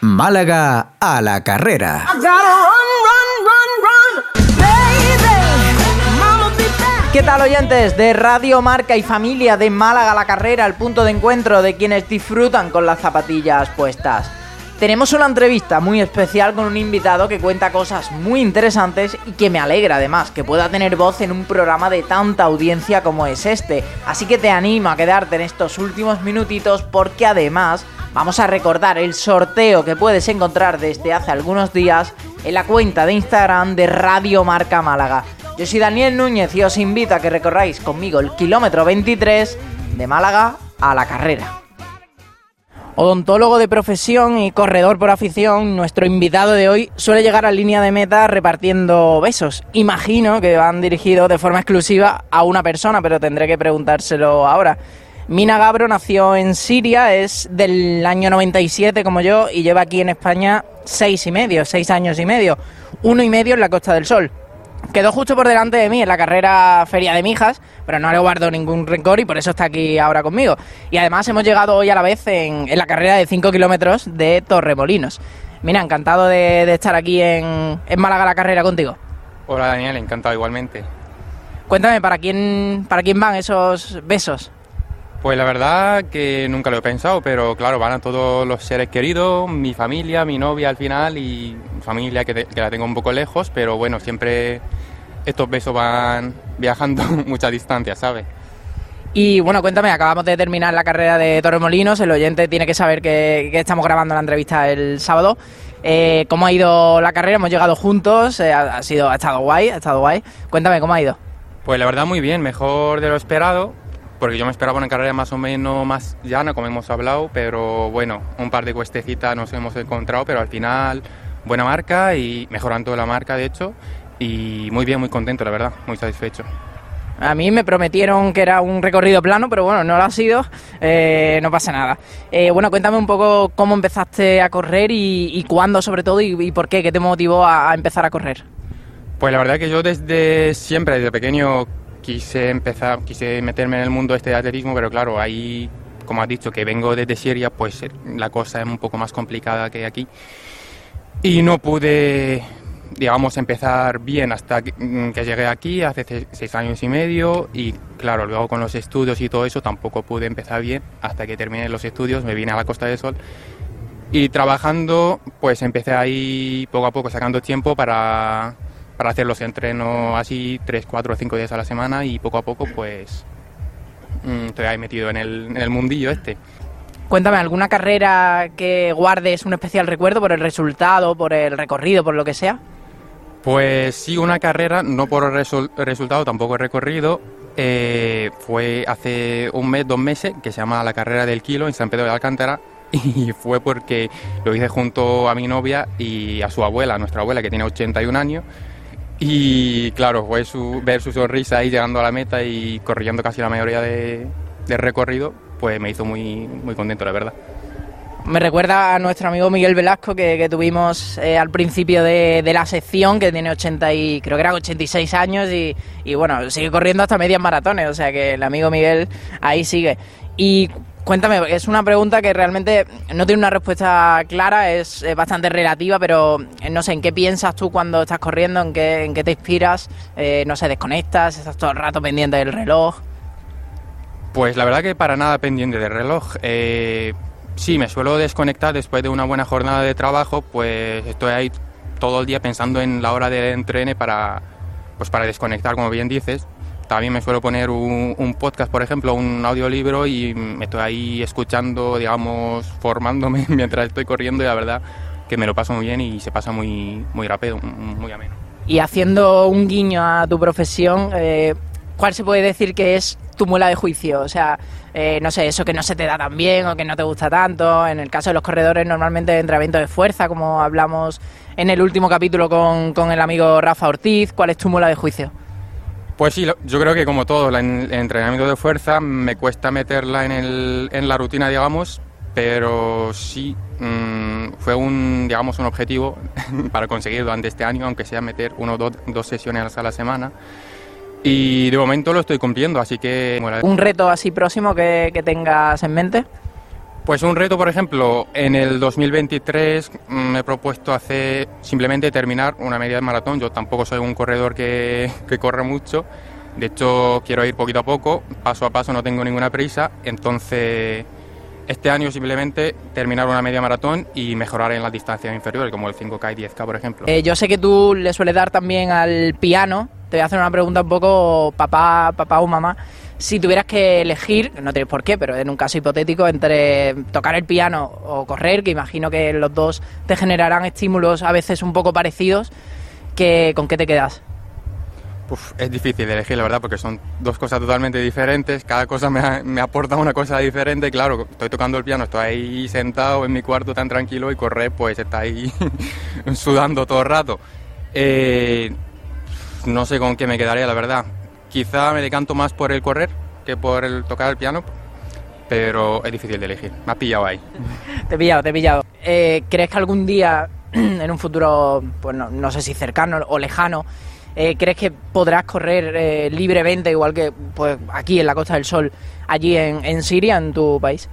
Málaga a la carrera. ¿Qué tal oyentes de Radio Marca y Familia de Málaga a la carrera, el punto de encuentro de quienes disfrutan con las zapatillas puestas? Tenemos una entrevista muy especial con un invitado que cuenta cosas muy interesantes y que me alegra además que pueda tener voz en un programa de tanta audiencia como es este. Así que te animo a quedarte en estos últimos minutitos porque además vamos a recordar el sorteo que puedes encontrar desde hace algunos días en la cuenta de Instagram de Radio Marca Málaga. Yo soy Daniel Núñez y os invito a que recorráis conmigo el kilómetro 23 de Málaga a la carrera. Odontólogo de profesión y corredor por afición, nuestro invitado de hoy suele llegar a línea de meta repartiendo besos. Imagino que van dirigidos de forma exclusiva a una persona, pero tendré que preguntárselo ahora. Mina Gabro nació en Siria, es del año 97 como yo y lleva aquí en España seis y medio, seis años y medio, uno y medio en la Costa del Sol. Quedó justo por delante de mí en la carrera Feria de Mijas, pero no le guardo ningún rencor y por eso está aquí ahora conmigo. Y además hemos llegado hoy a la vez en, la carrera de 5 kilómetros de Torremolinos. Mira, encantado de, estar aquí en, en, Málaga la carrera contigo. Hola Daniel, encantado igualmente. Cuéntame, ¿para quién, ¿para quién van esos besos? Pues la verdad que nunca lo he pensado, pero claro, van a todos los seres queridos, mi familia, mi novia al final y familia que, la tengo un poco lejos, pero bueno, siempre estos besos van viajando mucha distancia, ¿sabes? Y bueno, cuéntame, acabamos de terminar la carrera de Torremolinos, el oyente tiene que saber que, estamos grabando la entrevista el sábado. Eh, ¿Cómo ha ido la carrera? Hemos llegado juntos, eh, ha, sido, ha estado guay, ha estado guay. Cuéntame, ¿cómo ha ido? Pues la verdad muy bien, mejor de lo esperado porque yo me esperaba una carrera más o menos más llana, como hemos hablado, pero bueno, un par de cuestecitas nos hemos encontrado, pero al final buena marca y mejorando la marca, de hecho, y muy bien, muy contento, la verdad, muy satisfecho. A mí me prometieron que era un recorrido plano, pero bueno, no lo ha sido, eh, no pasa nada. Eh, bueno, cuéntame un poco cómo empezaste a correr y, cuándo sobre todo y, por qué, qué te motivó a, a empezar a correr. Pues la verdad que yo desde siempre, desde pequeño, quise empezar, quise meterme en el mundo este de atletismo, pero claro, ahí, como has dicho, que vengo desde Siria, pues eh, la cosa es un poco más complicada que aquí. Y no pude, digamos, empezar bien hasta que, mm, llegué aquí hace seis años y medio y claro, luego con los estudios y todo eso tampoco pude empezar bien hasta que terminé los estudios, me vine a la Costa del Sol y trabajando pues empecé ahí poco a poco sacando tiempo para para hacer los entrenos así 3, 4 o 5 días a la semana y poco a poco pues mm, estoy ahí metido en el, en el mundillo este. Cuéntame, ¿alguna carrera que guardes un especial recuerdo por el resultado, por el recorrido, por lo que sea? Pues sí, una carrera, no por el resultado, tampoco el recorrido. Eh, fue hace un mes, dos meses, que se llama la carrera del kilo en San Pedro de Alcántara. Y fue porque lo hice junto a mi novia y a su abuela, nuestra abuela, que tiene 81 años. Y claro, fue su, ver su sonrisa ahí llegando a la meta y corriendo casi la mayoría de, recorrido, pues me hizo muy, muy contento, la verdad. Me recuerda a nuestro amigo Miguel Velasco que, tuvimos eh, al principio de, la sección, que tiene 80 y creo que era 86 años y, y bueno, sigue corriendo hasta medias maratones, o sea que el amigo Miguel ahí sigue. Y Cuéntame, es una pregunta que realmente no tiene una respuesta clara, es, bastante relativa, pero eh, no sé, ¿en qué piensas tú cuando estás corriendo? ¿En qué, te inspiras? Eh, no sé, ¿desconectas? ¿Estás todo el rato pendiente del reloj? Pues la verdad que para nada pendiente del reloj. Eh, sí, me suelo desconectar después de una buena jornada de trabajo, pues estoy ahí todo el día pensando en la hora de entrene para, pues para desconectar, como bien dices también me suelo poner un, podcast, por ejemplo, un audiolibro y me estoy ahí escuchando, digamos, formándome mientras estoy corriendo y la verdad que me lo paso muy bien y se pasa muy, muy rápido, muy ameno. Y haciendo un guiño a tu profesión, eh, ¿cuál se puede decir que es tu muela de juicio? O sea, eh, no sé, eso que no se te da tan bien o que no te gusta tanto. En el caso de los corredores, normalmente entrenamiento de fuerza, como hablamos en el último capítulo con, con el amigo Rafa Ortiz. ¿Cuál es tu muela de juicio? Pues sí, yo creo que como todo, el entrenamiento de fuerza me cuesta meterla en, el, en la rutina, digamos, pero sí mm, fue un, digamos, un objetivo para conseguir durante este año, aunque sea meter uno o dos, dos sesiones a la semana. Y de momento lo estoy cumpliendo, así que... ¿Un reto así próximo que, que tengas en mente? Pues un reto, por ejemplo, en el 2023 mm, me he propuesto hacer simplemente terminar una media maratón. Yo tampoco soy un corredor que, que corre mucho. De hecho, quiero ir poquito a poco, paso a paso, no tengo ninguna prisa. Entonces, este año simplemente terminar una media maratón y mejorar en las distancias inferiores, como el 5K y 10K, por ejemplo. Eh, yo sé que tú le sueles dar también al piano. Te voy a hacer una pregunta un poco papá, papá o mamá. Si tuvieras que elegir, no tienes por qué, pero en un caso hipotético, entre tocar el piano o correr, que imagino que los dos te generarán estímulos a veces un poco parecidos, ¿con qué te quedas? Es difícil elegir, la verdad, porque son dos cosas totalmente diferentes. Cada cosa me, me, aporta una cosa diferente. Claro, estoy tocando el piano, estoy ahí sentado en mi cuarto tan tranquilo y correr, pues está ahí sudando todo el rato. Eh, no sé con qué me quedaría, la verdad. Quizá me decanto más por el correr que por el tocar el piano, pero es difícil de elegir. Me has pillado ahí. te he pillado, te he pillado. Eh, ¿Crees que algún día, en un futuro, pues no, no sé si cercano o lejano, eh, ¿crees que podrás correr eh, libremente, igual que pues aquí en la Costa del Sol, allí en, en Siria, en tu país?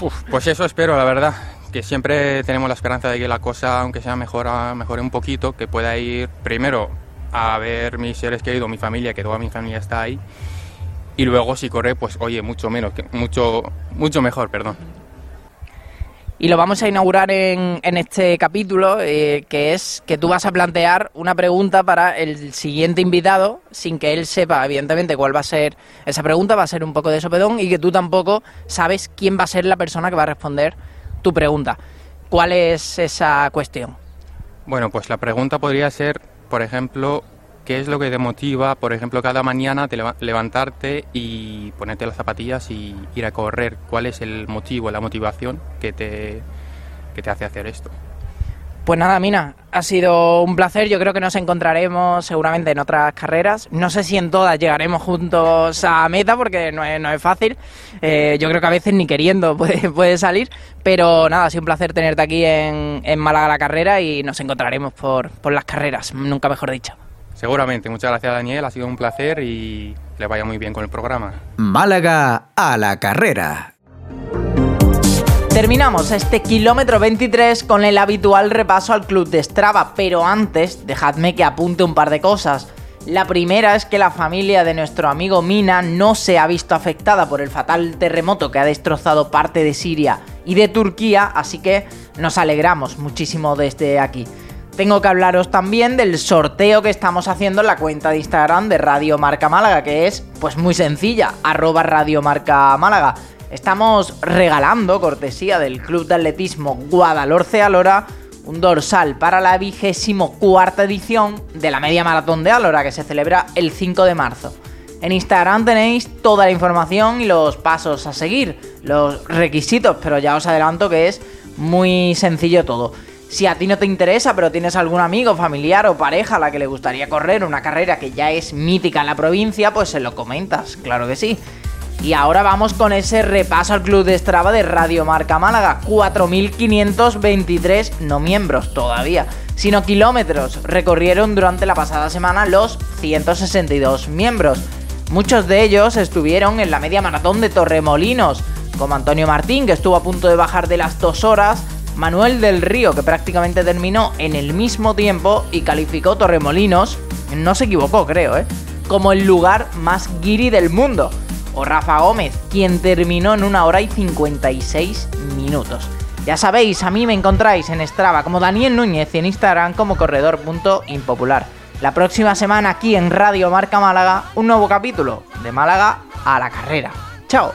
Uf, pues eso espero, la verdad. Que siempre tenemos la esperanza de que la cosa, aunque sea mejora, mejore un poquito, que pueda ir primero a ver mis seres queridos, mi familia, que toda mi familia está ahí. Y luego si corre, pues oye, mucho menos, mucho, mucho mejor, perdón. Y lo vamos a inaugurar en, en este capítulo, eh, que es que tú vas a plantear una pregunta para el siguiente invitado, sin que él sepa, evidentemente, cuál va a ser esa pregunta, va a ser un poco de sopedón, y que tú tampoco sabes quién va a ser la persona que va a responder tu pregunta. ¿Cuál es esa cuestión? Bueno, pues la pregunta podría ser, por ejemplo, ¿qué es lo que te motiva, por ejemplo, cada mañana te levantarte y ponerte las zapatillas y ir a correr? ¿Cuál es el motivo, la motivación que te, que te hace hacer esto? Pues nada, Mina, ha sido un placer. Yo creo que nos encontraremos seguramente en otras carreras. No sé si en todas llegaremos juntos a meta porque no es, no es fácil. Eh, yo creo que a veces ni queriendo puede, puede, salir. Pero nada, ha sido un placer tenerte aquí en, en Málaga la carrera y nos encontraremos por, por las carreras, nunca mejor dicho. Seguramente. Muchas gracias, Daniel. Ha sido un placer y le vaya muy bien con el programa. Málaga a la carrera. Terminamos este kilómetro 23 con el habitual repaso al club de Strava, pero antes dejadme que apunte un par de cosas. La primera es que la familia de nuestro amigo Mina no se ha visto afectada por el fatal terremoto que ha destrozado parte de Siria y de Turquía, así que nos alegramos muchísimo desde aquí. Tengo que hablaros también del sorteo que estamos haciendo en la cuenta de Instagram de Radio Marca Málaga, que es pues muy sencilla, arroba Radio Marca Málaga. Estamos regalando, cortesía del Club de Atletismo Guadalhorce Alora, un dorsal para la vigésimo cuarta edición de la Media Maratón de Alora, que se celebra el 5 de marzo. En Instagram tenéis toda la información y los pasos a seguir, los requisitos, pero ya os adelanto que es muy sencillo todo. Si a ti no te interesa, pero tienes algún amigo, familiar o pareja a la que le gustaría correr una carrera que ya es mítica en la provincia, pues se lo comentas, claro que sí. Y ahora vamos con ese repaso al club de Strava de Radio Marca Málaga. 4.523 no miembros todavía, sino kilómetros recorrieron durante la pasada semana los 162 miembros. Muchos de ellos estuvieron en la media maratón de Torremolinos, como Antonio Martín, que estuvo a punto de bajar de las dos horas, Manuel del Río, que prácticamente terminó en el mismo tiempo y calificó Torremolinos, no se equivocó creo, ¿eh? como el lugar más guiri del mundo o Rafa Gómez, quien terminó en una hora y 56 minutos. Ya sabéis, a mí me encontráis en Strava como Daniel Núñez y en Instagram como corredor.impopular. La próxima semana aquí en Radio Marca Málaga, un nuevo capítulo de Málaga a la carrera. ¡Chao!